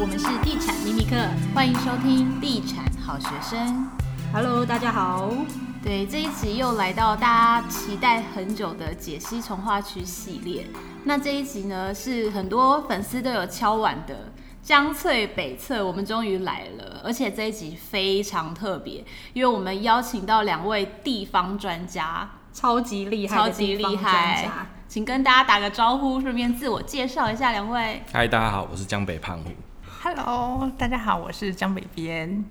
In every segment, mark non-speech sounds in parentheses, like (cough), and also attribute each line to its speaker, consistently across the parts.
Speaker 1: 我们是地产秘密客，欢迎收听地产好学生。
Speaker 2: Hello，大家好。
Speaker 1: 对，这一集又来到大家期待很久的解析从化区系列。那这一集呢，是很多粉丝都有敲碗的江翠北侧，我们终于来了。而且这一集非常特别，因为我们邀请到两位地方专家，
Speaker 2: 超级厉害，
Speaker 1: 超级厉害。请跟大家打个招呼，顺便自我介绍一下两位。
Speaker 3: 嗨，大家好，我是江北胖虎。
Speaker 4: Hello，大家好，我是江北边。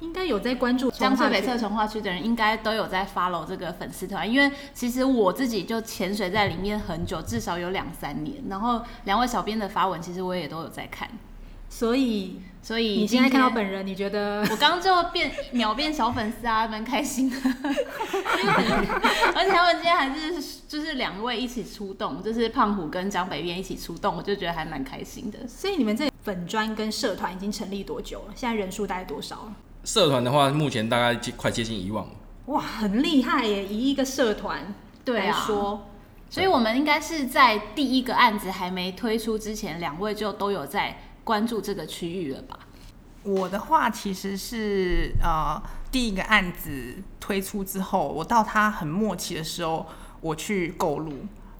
Speaker 2: 应该有在关注
Speaker 1: 江浙北侧从化区的人，应该都有在 follow 这个粉丝团，因为其实我自己就潜水在里面很久，至少有两三年。然后两位小编的发文，其实我也都有在看。
Speaker 2: 所以，
Speaker 1: 所以
Speaker 2: 你现在看到本人，你觉得
Speaker 1: 我刚刚就变秒变小粉丝啊，蛮开心的。而且他们今天还是就是两位一起出动，就是胖虎跟江北边一起出动，我就觉得还蛮开心的。
Speaker 2: 所以你们这粉专跟社团已经成立多久了？现在人数大概多少？
Speaker 3: 社团的话，目前大概快接近一万。
Speaker 2: 哇，很厉害耶！以一个社团来说，
Speaker 1: 啊、所以我们应该是在第一个案子还没推出之前，两位就都有在关注这个区域了吧？
Speaker 4: 我的话其实是呃，第一个案子推出之后，我到它很末期的时候，我去购入。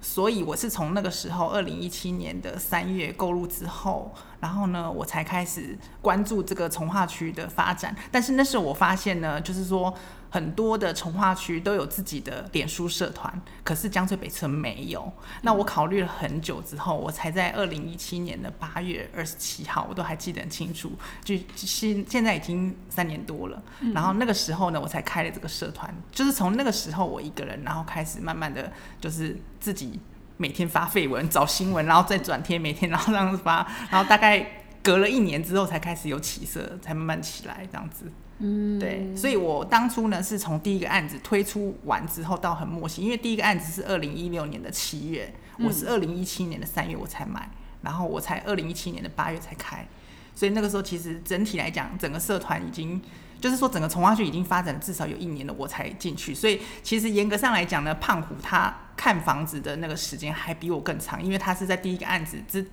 Speaker 4: 所以我是从那个时候，二零一七年的三月购入之后，然后呢，我才开始关注这个从化区的发展。但是那时候我发现呢，就是说很多的从化区都有自己的脸书社团，可是江翠北侧没有。那我考虑了很久之后，我才在二零一七年的八月二十七号，我都还记得很清楚，就现现在已经三年多了。然后那个时候呢，我才开了这个社团，就是从那个时候我一个人，然后开始慢慢的就是。自己每天发绯闻、找新闻，然后再转贴，每天然后这样子发，然后大概隔了一年之后才开始有起色，才慢慢起来这样子。嗯，对，所以我当初呢是从第一个案子推出完之后到很默契，因为第一个案子是二零一六年的七月，我是二零一七年的三月我才买，然后我才二零一七年的八月才开，所以那个时候其实整体来讲，整个社团已经。就是说，整个从化区已经发展了至少有一年了，我才进去。所以，其实严格上来讲呢，胖虎他看房子的那个时间还比我更长，因为他是在第一个案子之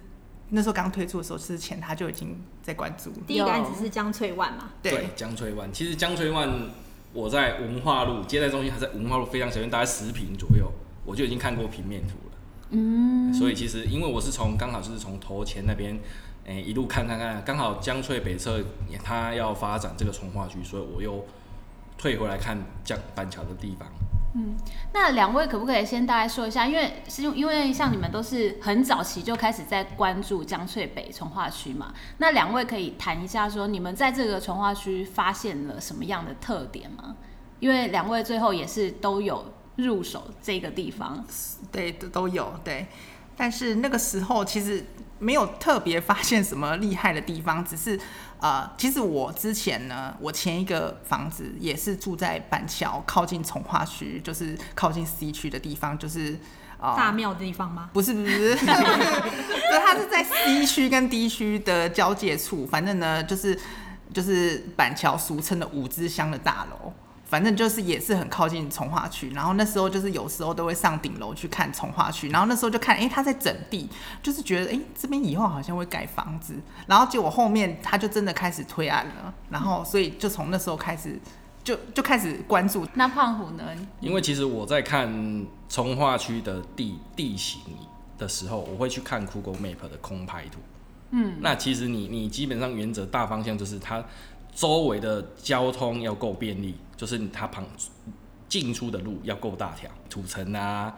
Speaker 4: 那时候刚推出的时候之前，他就已经在关注。
Speaker 2: 第一个案子是江翠湾嘛？
Speaker 3: 对，江翠湾。其实江翠湾，我在文化路接待中心，还在文化路非常小，大概十平左右，我就已经看过平面图了。嗯。所以其实，因为我是从刚好就是从头前那边。哎、欸，一路看看看，刚好江翠北侧他要发展这个从化区，所以我又退回来看江板桥的地方。
Speaker 1: 嗯，那两位可不可以先大概说一下？因为是因为像你们都是很早期就开始在关注江翠北从化区嘛，那两位可以谈一下说你们在这个从化区发现了什么样的特点吗？因为两位最后也是都有入手这个地方，
Speaker 4: 对，都有对，但是那个时候其实。没有特别发现什么厉害的地方，只是，呃，其实我之前呢，我前一个房子也是住在板桥，靠近从化区，就是靠近 C 区的地方，就是，
Speaker 2: 啊，大庙的地方吗？
Speaker 4: 不是不是，不 (laughs) 是它是在 C 区跟 D 区的交界处，反正呢，就是就是板桥俗称的五支乡的大楼。反正就是也是很靠近从化区，然后那时候就是有时候都会上顶楼去看从化区，然后那时候就看，哎、欸，他在整地，就是觉得，哎、欸，这边以后好像会盖房子，然后结果后面他就真的开始推案了，然后所以就从那时候开始就就开始关注。
Speaker 1: 那胖虎呢？
Speaker 3: 因为其实我在看从化区的地地形的时候，我会去看 Google Map 的空拍图。嗯，那其实你你基本上原则大方向就是它。周围的交通要够便利，就是它旁进出的路要够大条，土城啊，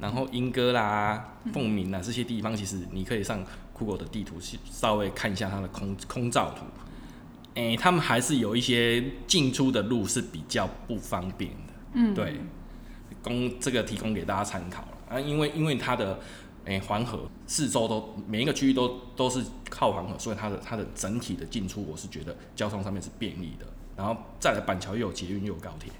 Speaker 3: 然后莺歌啦、凤鸣啊这些地方，其实你可以上 Google 的地图去稍微看一下它的空空照图。诶、他们还是有一些进出的路是比较不方便的。嗯，对，供这个提供给大家参考啊，因为因为它的。诶，黄河四周都每一个区域都都是靠黄河，所以它的它的整体的进出，我是觉得交通上面是便利的。然后再来板桥又有捷运又有高铁，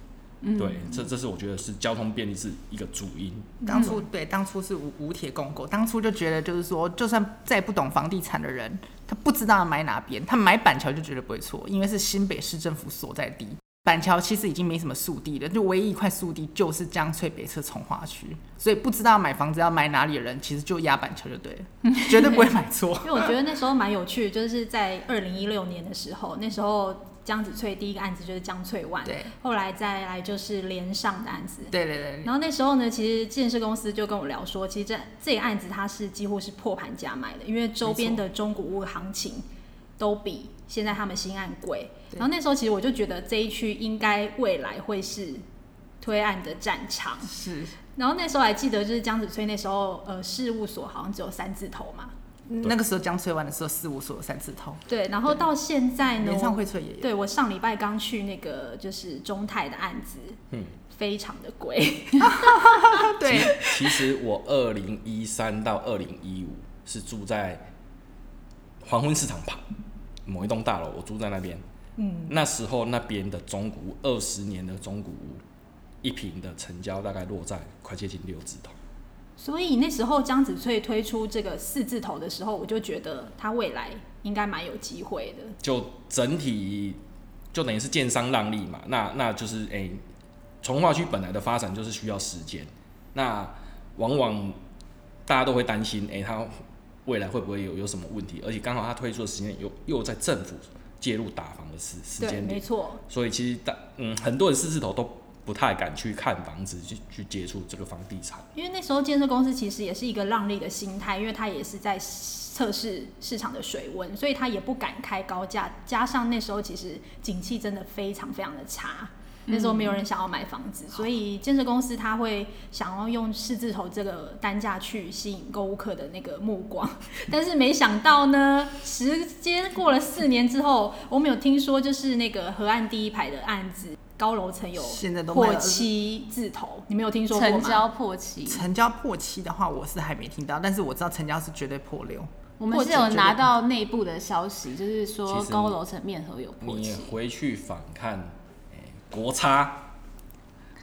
Speaker 3: 嗯，对，这这是我觉得是交通便利是一个主因。
Speaker 4: 当初对，当初是无无铁共构，当初就觉得就是说，就算再不懂房地产的人，他不知道买哪边，他买板桥就绝对不会错，因为是新北市政府所在地。板桥其实已经没什么速地了，就唯一一块速地就是江翠北侧从化区，所以不知道买房子要买哪里的人，其实就压板桥就对了，绝对不会买错。
Speaker 2: 因为我觉得那时候蛮有趣，就是在二零一六年的时候，那时候江子翠第一个案子就是江翠湾，
Speaker 4: 对，
Speaker 2: 后来再来就是连上的案子，
Speaker 4: 对对对。
Speaker 2: 然后那时候呢，其实建设公司就跟我聊说，其实这这个案子它是几乎是破盘价买的，因为周边的中古屋行情都比现在他们新案贵。然后那时候其实我就觉得这一区应该未来会是推案的战场。
Speaker 4: 是。
Speaker 2: 然后那时候还记得就是江子翠那时候呃事务所好像只有三字头嘛。
Speaker 4: 那个时候江翠湾的时候事务所有三字头。
Speaker 2: 对。然后到现在呢？
Speaker 4: 演唱会翠也有。
Speaker 2: 对，我上礼拜刚去那个就是中泰的案子，嗯，非常的贵。(laughs)
Speaker 4: 对。
Speaker 3: 其实我二零一三到二零一五是住在黄昏市场旁某一栋大楼，我住在那边。嗯，那时候那边的中古屋，二十年的中古屋，一平的成交大概落在快接近六字头。
Speaker 2: 所以那时候江子翠推出这个四字头的时候，我就觉得它未来应该蛮有机会的。
Speaker 3: 就整体就等于是建商让利嘛，那那就是哎、欸，重划区本来的发展就是需要时间，那往往大家都会担心，哎、欸，它未来会不会有有什么问题？而且刚好他推出的时间又又在政府。介入打房的时时间点，
Speaker 2: 没错。
Speaker 3: 所以其实大嗯，很多人四字头都不太敢去看房子，去去接触这个房地产。
Speaker 2: 因为那时候建设公司其实也是一个让利的心态，因为他也是在测试市场的水温，所以他也不敢开高价。加上那时候其实景气真的非常非常的差。那时候没有人想要买房子，嗯、所以建设公司他会想要用四字头这个单价去吸引购物客的那个目光，(laughs) 但是没想到呢，时间过了四年之后，我们有听说就是那个河岸第一排的案子，高楼层有破七字头，你没有听说过吗？
Speaker 1: 成交破七，
Speaker 4: 成交破七的话，我是还没听到，但是我知道成交是绝对破六。
Speaker 1: 我们是有拿到内部的消息，就是说高楼层面和有破七。
Speaker 3: 你回去反看。国差，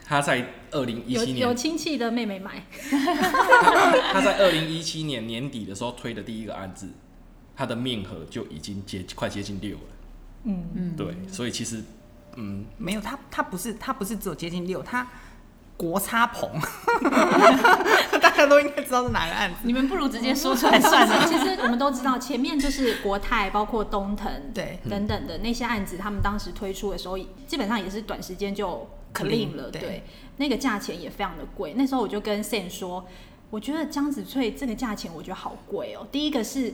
Speaker 3: 他在二零一七年
Speaker 2: 有亲戚的妹妹买，(laughs)
Speaker 3: 他在二零一七年年底的时候推的第一个案子，他的面额就已经接快接近六了。嗯。嗯，对，所以其实嗯。
Speaker 4: 没有他他不是他不是只有接近六，他国差棚，大 (laughs) 家都应该知道是哪个案子。
Speaker 1: 你们不如直接说出来算了。
Speaker 2: 其实我们都知道，前面就是国泰，包括东腾，
Speaker 4: 对
Speaker 2: 等等的那些案子，他们当时推出的时候，基本上也是短时间就 clean 了。对，对那个价钱也非常的贵。那时候我就跟 Sam 说，我觉得江子翠这个价钱，我觉得好贵哦。第一个是。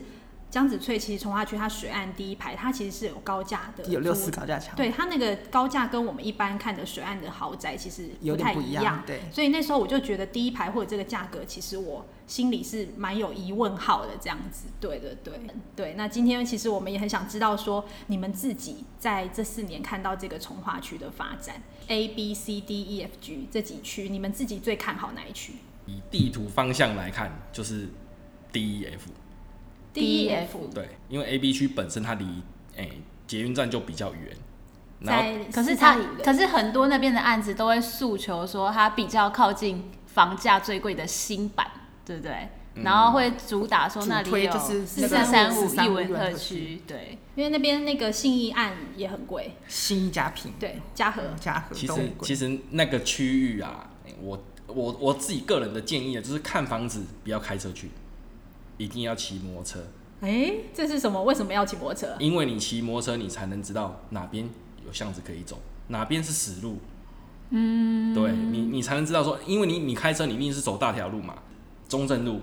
Speaker 2: 江子翠其实从化区它水岸第一排，它其实是有高架的，
Speaker 4: 有六四高架墙。
Speaker 2: 对，它那个高架跟我们一般看的水岸的豪宅其实不太一样。
Speaker 4: 一样对，
Speaker 2: 所以那时候我就觉得第一排或者这个价格，其实我心里是蛮有疑问号的这样子。对对对对，那今天其实我们也很想知道说，你们自己在这四年看到这个从化区的发展，A B C D E F G 这几区，你们自己最看好哪一区？
Speaker 3: 以地图方向来看，就是 D E F。
Speaker 2: D E F
Speaker 3: 对，因为 A B 区本身它离诶捷运站就比较远，
Speaker 1: 然后可是它可是很多那边的案子都会诉求说它比较靠近房价最贵的新版，对不对？嗯、然后会主打说那里有四四三五一文特区，对，
Speaker 2: 因为那边那个信义案也很贵，
Speaker 4: 信义嘉平
Speaker 2: 对嘉禾。
Speaker 4: 嘉禾，
Speaker 3: 其实其实那个区域啊，我我我自己个人的建议啊，就是看房子不要开车去。一定要骑摩托车。
Speaker 2: 哎、欸，这是什么？为什么要骑摩托车？
Speaker 3: 因为你骑摩托车，你才能知道哪边有巷子可以走，哪边是死路。嗯，对你，你才能知道说，因为你你开车，你一定是走大条路嘛。中正路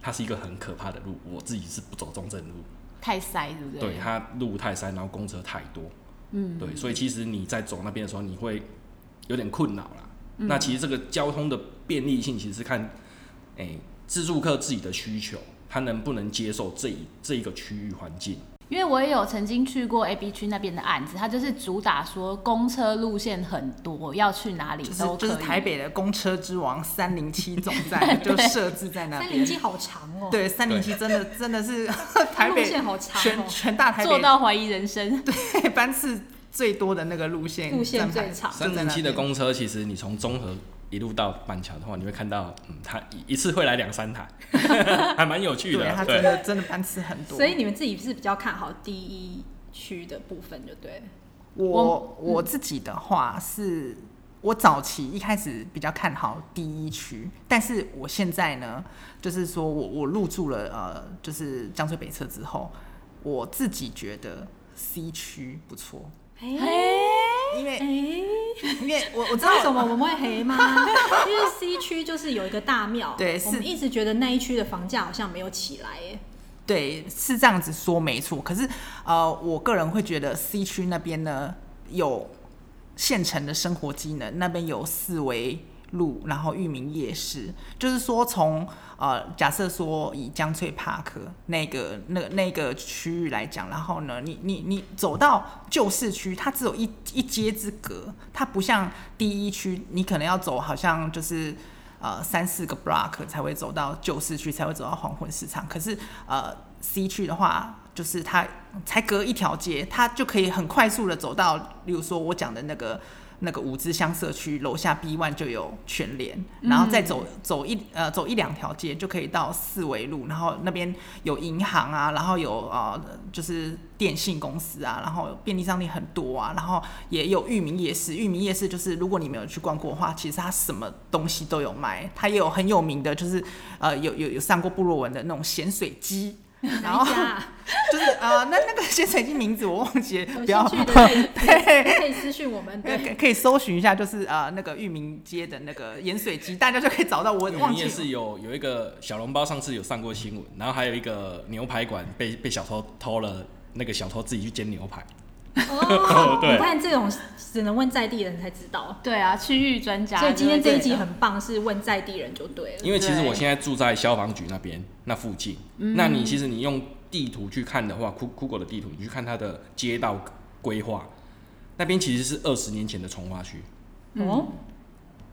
Speaker 3: 它是一个很可怕的路，我自己是不走中正路，
Speaker 1: 太塞，对不对？
Speaker 3: 对，它路太塞，然后公车太多。嗯，对，所以其实你在走那边的时候，你会有点困扰啦。嗯、那其实这个交通的便利性，其实是看哎、欸、自助客自己的需求。他能不能接受这一这一个区域环境？
Speaker 1: 因为我也有曾经去过 A B 区那边的案子，他就是主打说公车路线很多，要去哪里都可以。
Speaker 4: 就是台北的公车之王三零七总站 (laughs) 就设置在那边。
Speaker 2: 三零七好长哦。
Speaker 4: 对，三零七真的真的是 (laughs) 台北
Speaker 2: 路线好长，
Speaker 4: 全全大台北
Speaker 1: 做到怀疑人生。(laughs)
Speaker 4: 对，班次最多的那个路线，
Speaker 2: 路线最长。
Speaker 3: 三零七的公车其实你从中和。一路到板桥的话，你会看到，嗯，他一次会来两三台，(laughs) 还蛮有趣的。
Speaker 4: 对，他真的真的班次很多。
Speaker 2: 所以你们自己是比较看好第一区的部分，就对。
Speaker 4: 我我，自己的话是，我早期一开始比较看好第一区，但是我现在呢，就是说我我入住了呃，就是江翠北侧之后，我自己觉得 C 区不错。
Speaker 2: 哎，
Speaker 4: 因为、欸、(laughs) 因为我我知
Speaker 2: 道为什么我们会黑吗？(laughs) 因为 C 区就是有一个大庙，
Speaker 4: 对，
Speaker 2: 我们一直觉得那一区的房价好像没有起来，耶，
Speaker 4: 对，是这样子说没错。可是呃，我个人会觉得 C 区那边呢有现成的生活机能，那边有四维路，然后裕民夜市，就是说从呃，假设说以江翠 Park 那个那那个区域来讲，然后呢，你你你走到旧市区，它只有一一街之隔，它不像第一区，你可能要走好像就是呃三四个 block 才会走到旧市区，才会走到黄昏市场。可是呃 C 区的话，就是它才隔一条街，它就可以很快速的走到，例如说我讲的那个。那个五之乡社区楼下 B one 就有全联，然后再走走一呃走一两条街就可以到四维路，然后那边有银行啊，然后有呃就是电信公司啊，然后便利商店很多啊，然后也有裕民夜市。裕民夜市就是如果你没有去逛过的话，其实它什么东西都有卖，它也有很有名的，就是呃有有有上过部落文的那种咸水鸡。然后 (laughs) 就是呃，那那个咸水鸡名字我忘记了，不要 (laughs)
Speaker 2: 对，可以私信我们，对，
Speaker 4: 可以搜寻一下，就是呃那个裕民街的那个盐水鸡，大家就可以找到我。忘记
Speaker 3: 也是有有一个小笼包，上次有上过新闻，然后还有一个牛排馆被被小偷偷了，那个小偷自己去煎牛排。
Speaker 2: 哦，(laughs) 对，你看这种只能问在地人才知道。
Speaker 1: 对啊，区域专家。
Speaker 2: 所以今天这一集很棒，是问在地人就对了。
Speaker 3: 因为其实我现在住在消防局那边那附近，那你其实你用地图去看的话，Google 的地图，你去看它的街道规划，那边其实是二十年前的从化区。哦。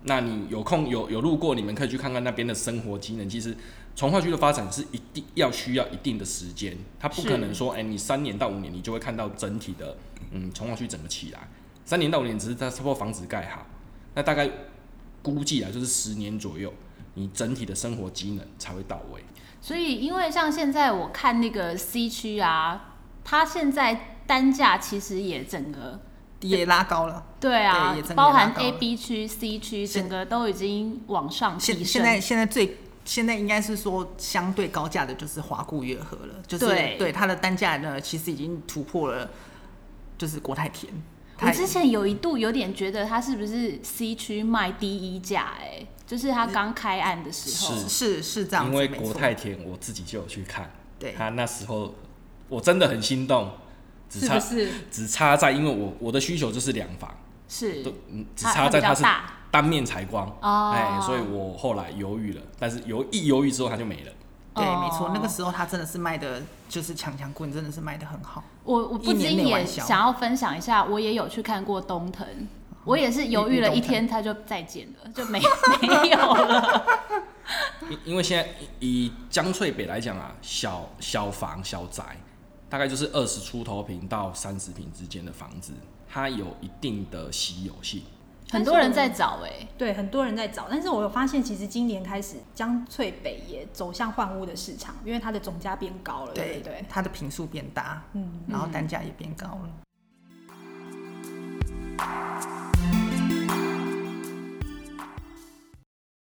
Speaker 3: 那你有空有有路过，你们可以去看看那边的生活机能。其实重划区的发展是一定要需要一定的时间，它不可能说，哎、欸，你三年到五年你就会看到整体的，嗯，从化区整个起来。三年到五年只是它差不多房子盖好，那大概估计啊，就是十年左右，你整体的生活机能才会到位。
Speaker 1: 所以，因为像现在我看那个 C 区啊，它现在单价其实也整个。
Speaker 4: 也拉高了，
Speaker 1: 对啊，对包含 A、B 区、C 区，整个都已经往上提升。
Speaker 4: 现在现在最现在应该是说相对高价的就是华固月河了，就是对，对它的单价呢，其实已经突破了，就是国泰田。
Speaker 1: 我之前有一度有点觉得它是不是 C 区卖第一价？哎，就是它刚开案的时候，
Speaker 4: 是是是这样。
Speaker 3: 因为国泰田我自己就有去看，对，它那时候我真的很心动。只差是是只差在，因为我我的需求就是两房，
Speaker 1: 是，
Speaker 3: 嗯，只差在它是单面采光，哎、哦，所以我后来犹豫了，但是犹一犹豫之后它就没了。
Speaker 4: 对，没错，那个时候它真的是卖的，就是强强棍，真的是卖的很好。
Speaker 1: 我我不禁也想要分享一下，我也有去看过东藤，我也是犹豫了一天，它就再见了，就没 (laughs) 没有了。
Speaker 3: 因因为现在以江翠北来讲啊，小小房小宅。大概就是二十出头平到三十平之间的房子，它有一定的稀有性，
Speaker 1: 很多人在找哎、欸，
Speaker 2: 对，很多人在找。但是我有发现，其实今年开始江翠北也走向换屋的市场，因为它的总价变高了，对对，对，
Speaker 4: 它的平数变大，嗯，然后单价也变高了。嗯